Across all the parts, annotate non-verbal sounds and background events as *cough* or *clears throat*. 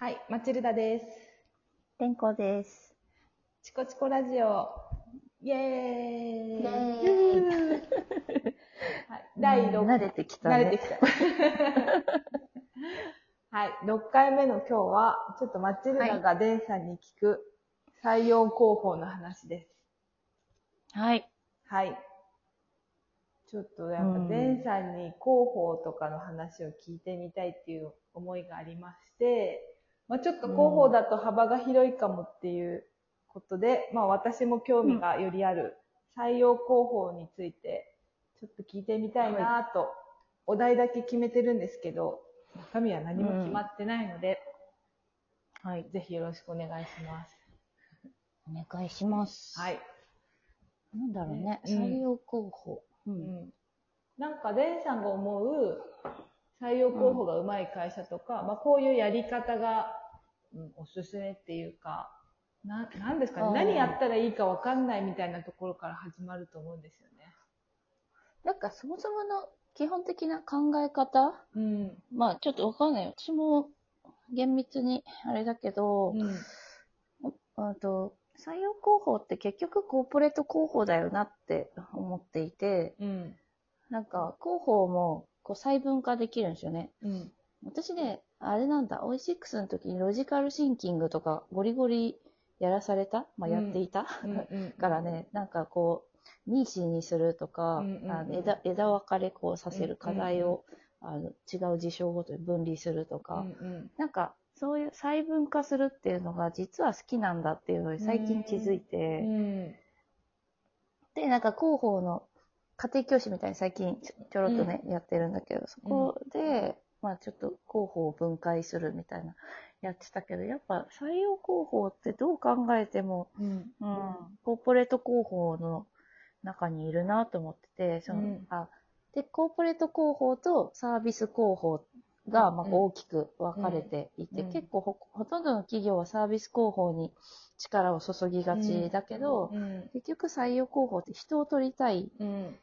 はい、マチルダです。天候です。チコチコラジオ、イエーイイエーイ *laughs* はい、第6慣れてきたね。慣れてきた。*laughs* はい、6回目の今日は、ちょっとマチルダがデンさんに聞く採用広報の話です。はい。はい。ちょっとやっぱうんデンさんに広報とかの話を聞いてみたいっていう思いがありまして、まあ、ちょっと広報だと幅が広いかもっていうことで、まあ私も興味がよりある採用広報についてちょっと聞いてみたいなと、お題だけ決めてるんですけど、中身は何も決まってないので、はい。ぜひよろしくお願いします。お願いします。はい。なんだろうね。うん採用候補。う。うんんなんか、デンさんが思う採用候補がうまい会社とか、まあ、こういうやり方が、うん、おすすめっていうか、ななんですかね、何やったらいいかわかんないみたいなところから始まると思うんですよね。なんかそもそもの基本的な考え方うん。まあちょっとわかんないよ。私も厳密にあれだけど、うん。あと採用広報って結局コーポレート広報だよなって思っていて、うん。なんか広報もこう細分化できるんですよね。うん。私ね、あれなんだ、オイシックスの時にロジカルシンキングとかゴリゴリやらされた？まあ、うんやっていた、うん。うん。*laughs* からね、なんかこう、ニーシーにするとか、うんうんうんあの枝枝分かれこうさせる課題を、あの違う事象ごとに分離するとうか、ん。うん。なんかそういう細分化するっていうのが実は好きなんだっていうのに最近気づいて、うん。で、なんか広報の家庭教師みたいに最近ちょちょろっとね、やってるんだけど、そこで、まあちょっと広報を分解するみたいなやってたけど、やっぱ採用広報ってどう考えても、うん。うん、コーポレート広報の中にいるなと思ってて、そのうんあで、コーポレート広報とサービス広報が、まあ、うん大きく分かれていて、うん結構ほほとんどの企業はサービス広報に力を注ぎがちだけど、うん。結局採用広報って人を取りたい。うん。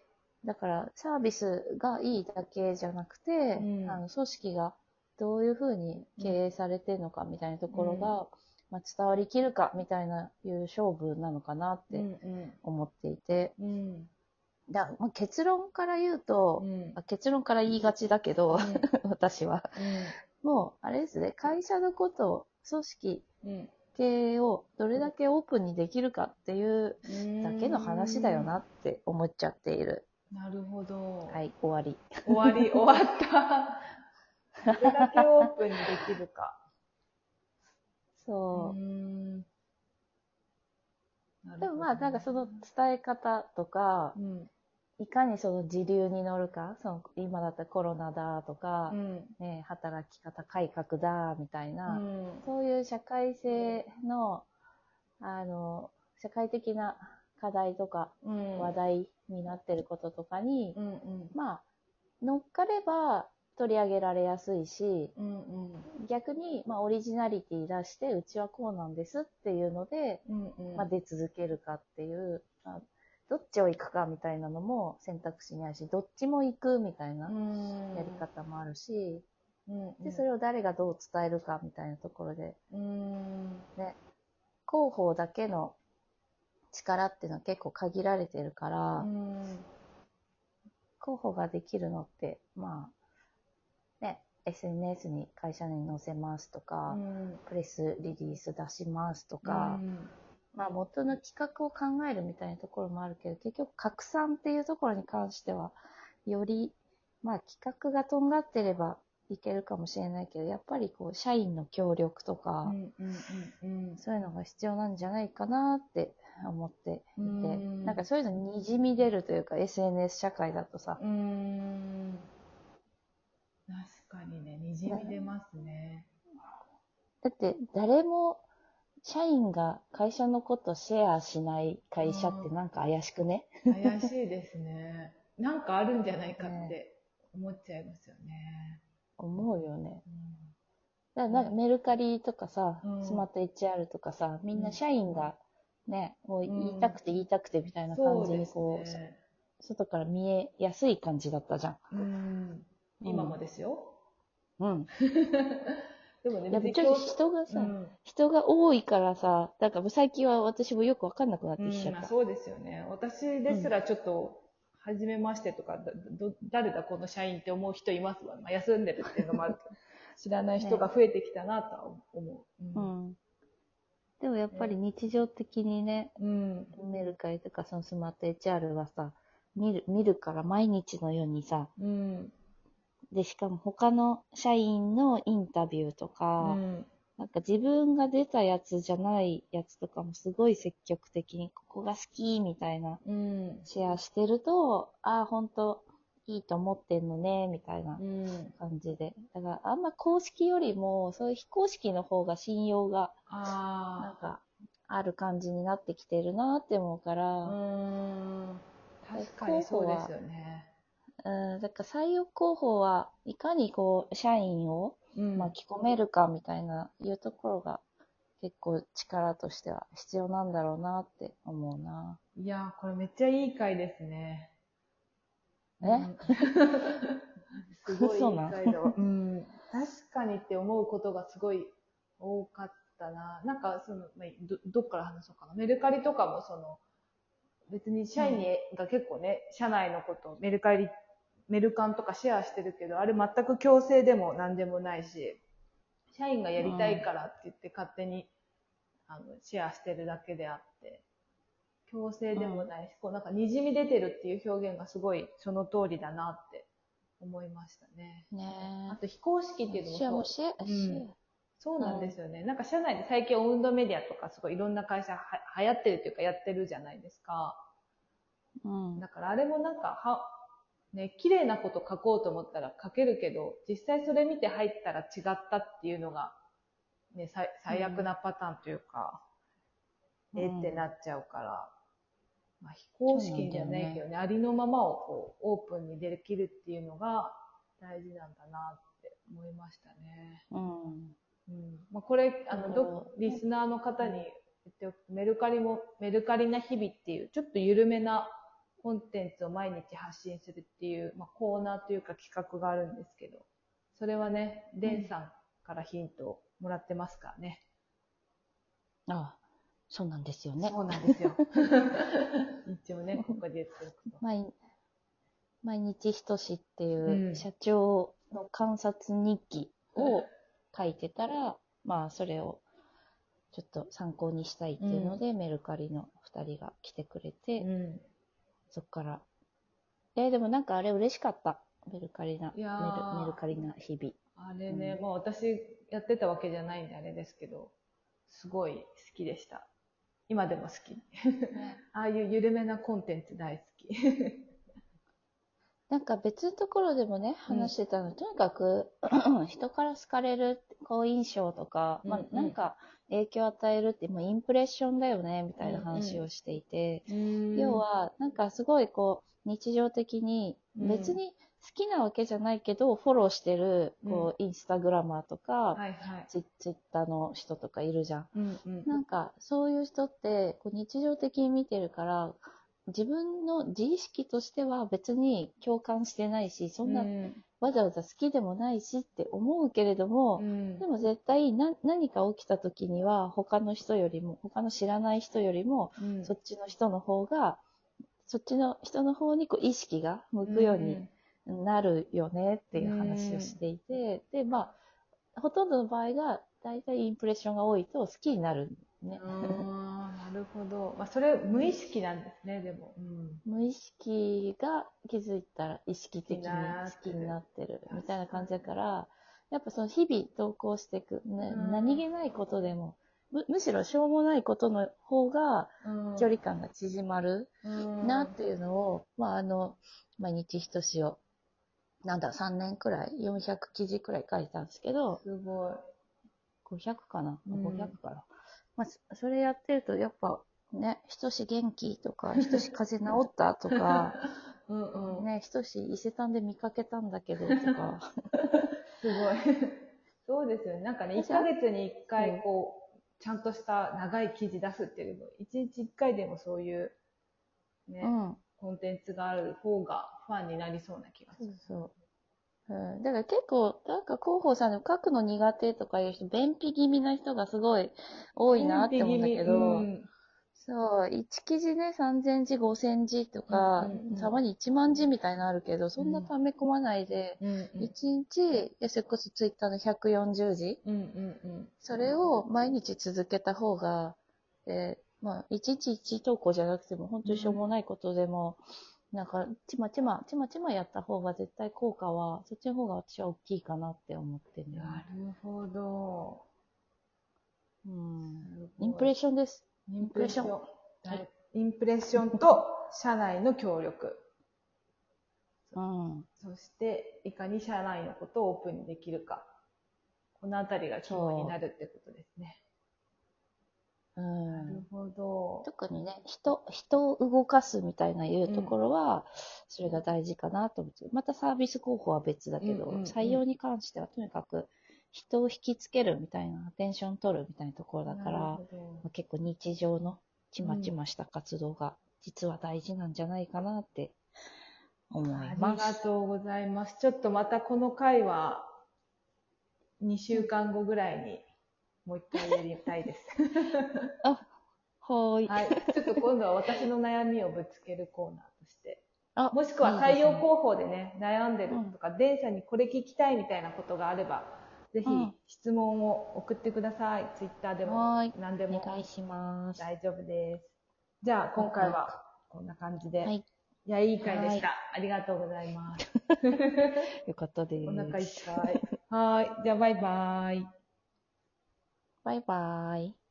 だからサービスがいいだけじゃなくて、うんあの組織がどういうふうに経営されてるのかみたいなところが、まあ、伝わりきるかみたいないう勝負なのかなってうん。思っていて、うん。だまあ、結論から言うと、うん。あ結論から言いがちだけど、*laughs* 私は。もう、あれですね、会社のこと、組織、うん。経営をどれだけオープンにできるかっていううん。だけの話だよなって思っちゃっている。なるほど。はい、終わり。終わり、*laughs* 終わった。どれだけオープンにできるか。そうう。でもまあ、なんかその伝え方とかう、ん。いかにその時流に乗るか、その今だったらコロナだとかう、ん。ね、働き方改革だみたいな、うんそういう社会性の、あの、社会的な課題とかうん。話題になってることとかに、うんうん。まあ、乗っかれば取り上げられやすいし、うんうん。逆に、まあ、オリジナリティ出して、うちはこうなんですっていうので、うんうん。まあ、出続けるかっていう、まあどっちを行くかみたいなのも選択肢にあるし、どっちも行くみたいなうんやり方もあるし、うんうん。で、それを誰がどう伝えるかみたいなところで、うん。ね、広報だけの力っていうのは結構限られてるから、うん。広報ができるのって、まあ、ね、SNS に会社に載せますとか、うん。プレスリリース出しますとか、まあ元の企画を考えるみたいなところもあるけど、結局拡散っていうところに関しては、より、まあ企画がとんがってればいけるかもしれないけど、やっぱりこう、社員の協力とか、うんうんうんうん。そういうのが必要なんじゃないかなって思っていて、うんなんかそういうのにじみ出るというか、SNS 社会だとさ、うーん。確かにね、にじみ出ますね。だって誰も社員が会社のことシェアしない会社ってなんか怪しくね、怪しいですね。なんかあるんじゃないかって思っちゃいますよね。思うよね。うんだからなんかメルカリとかさ、うんスマート HR とかさ、みんな社員がね、もううん言いたくて言いたくてみたいな感じそうですにこう、ね。外から見えやすい感じだったじゃん。うん。今もですよ。うん。*laughs* でもね、やっぱちょっと人がさ、うん人が多いからさ、だから最近は私もよくわかんなくなってきちゃった。うんまあそうですよね。私ですらちょっと、初めましてとか、だど誰だこの社員って思う人いますわ。まあ、休んでるっていうのもあるけど、知らない人が *laughs* 増えてきたなとは思う。う。ん。でもやっぱり日常的にね、うん。メルカリとかそのスマート HR はさ、見る、見るから毎日のようにさ、うん。で、しかも他の社員のインタビューとうか、ん。なんか自分が出たやつじゃないやつとかもすごい積極的に、ここが好きみたいなうん。シェアしてると、ああ、ほんといいと思ってんのね、みたいなうん。感じで。だからあんま公式よりも、そういう非公式の方が信用が、なんあか、ある感じになってきてるなって思うかあ。ら、うん。確かにそうですよね。うん、だから採用広報はいかにこう、社員をうん巻き込めるかみたいな、いうところが結構力としては必要なんだろうなって思うな。いやー、これめっちゃいい回ですね。*laughs* すごいうなん。確かにって思うことがすごい多かったな。なんか、その、まあ、ど、どっから話そうかな。メルカリとかもその、別に社員が結構ね、社内のこと、メルカリ、メルカンとかシェアしてるけど、あれ全く強制でも何でもないし、社員がやりたいからって言って勝手に、あの、シェアしてるだけであって、強制でもないし、こうなんか滲み出てるっていう表現がすごいその通りだなって思いましたね。ねあと非公式っていうのもそうもシェア、んそうなんですよね。なんか社内で最近オウンドメディアとかすごいいろんな会社は流行ってるっていうかやってるじゃないですか。ア。うん。だからあれもなんかは、ね、綺麗なこと書こうと思ったら書けるけど、実際それ見て入ったら違ったっていうのが、ね、最最悪なパターンというか、うんえってなっちゃうから、まあ、非公式じゃないけどね、ありのままをこうオープンにできるっていうのが大事なんだなって思いましたね。うん。うんまあ、これ、あの、うんど、リスナーの方に言っておくと、メルカリも、メルカリな日々っていう、ちょっと緩めなコンテンツを毎日発信するっていう、まあ、コーナーというか企画があるんですけど、それはね、デンさんからヒントをもらってますからね。ああ、そうなんですよね。そうなんですよ。一応ね、*laughs* ここで言っておくと。毎毎日ひとしっていうんう社長の観察日記を書いてたら、まあそれをちょっと参考にしたいっていうので、メルカリの二人が来てくれて、うん。そっから。えーでもなんかあれ嬉しかった。メルカリな、メルメルカリな日々。あれね、うんまあ私やってたわけじゃないんであれですけど、すごい好きでした。今でも好き。ああいう緩めなコンテンツ大好き。なんか別のところでもね、うん話してたの、とにかく *clears throat* 人から好かれる好印象とか、まうんうん。あなんか影響を与えるって、もうインプレッションだよね、みたいな話をしていて、要は、なんかすごいこう、日常的に、うん。別に好きなわけじゃないけど、フォローしてる、こう、インスタグラマーとか、はいはい。ツイッターの人とかいるじゃん。うんうん。なんか、そういう人って、こう日常的に見てるから、自分の自意識としては別に共感してないし、そんなうんわざわざ好きでもないしって思うけれども、うんでも絶対な何か起きた時には他の人よりも、他の知らない人よりも、うんそっちの人の方が、そっちの人の方にこう意識が向くようになるよねっていう話をしていて、で、まあ、ほとんどの場合が、大体インプレッションが多いと好きになるね。なるほど。まあ、それ無意識なんですね、でも。うん無意識が気づいたら意識的に好きになってるみたいな感じだから、やっぱその日々投稿していく、ねうん何気ないことでも、むむしろしょうもないことの方がうん距離感が縮まるうんなっていうのを、まああの、毎日ひとしを、なんだ、3年くらい、400記事くらい書いたんですけど、すごい。500かな、うん500かな。まあ、そそれやってると、やっぱね、ひとし元気とか、ひとし風邪治ったとか、*laughs* うんうん。ね、ひとし伊勢丹で見かけたんだけどとか、*laughs* すごい。そうですよね。なんかね、1ヶ月に1回、こう、ちゃんとした長い記事出すっていうよりも、1日1回でもそういう、ね、うん、コンテンツがある方がファンになりそうな気がする。そうそう。うん。だから結構、なんか広報さんでも書くの苦手とかいう人、便秘気味な人がすごい多いなって思うんだけど、うん。そう、1記事ね、3000字、5000字とか、うんうんうん。たまに1万字みたいなのあるけど、そんな溜め込まないで、うん1日、いやそれこそツイッターの140字、うんうんうん。それを毎日続けた方が、えーまあ、1日1投稿じゃなくても、本当にしょうもないことでも、なんか、ちまちま、ちまちまやった方が絶対効果は、そっちの方が私は大きいかなって思ってるんだよなね。るほど。うん。インプレッションです。インプレッション。はいインプレッションと社内の協力。うん。そして、いかに社内のことをオープンにできるか。このあたりが肝になるってことですね。うなるん。ほど。特にね、人、人を動かすみたいないうところは、それが大事かなと思って、またサービス候補は別だけど、うんうんうん採用に関してはとにかく人を引きつけるみたいな、アテンション取るみたいなところだから、まほあ結構日常のちまちました活動が実は大事なんじゃないかなって思います。がとうございます。ちょっとまたこの回は、2週間後ぐらいにもう一回やりたいです。*laughs* あ、はーい。はい。ちょっと今度は私の悩みをぶつけるコーナーとして。あもしくは採用広報でね、悩んでるうんとか、電車にこれ聞きたいみたいなことがあれば、ぜひうん質問を送ってください。ツイッターでも何でもお願いします。大丈夫です。じゃあ今回はこんな感じで。はい。いや、いい回でした。ありがとうございます。*laughs* よかったです。お腹いっぱい。はーい。じゃあバイバイ。バイバイ。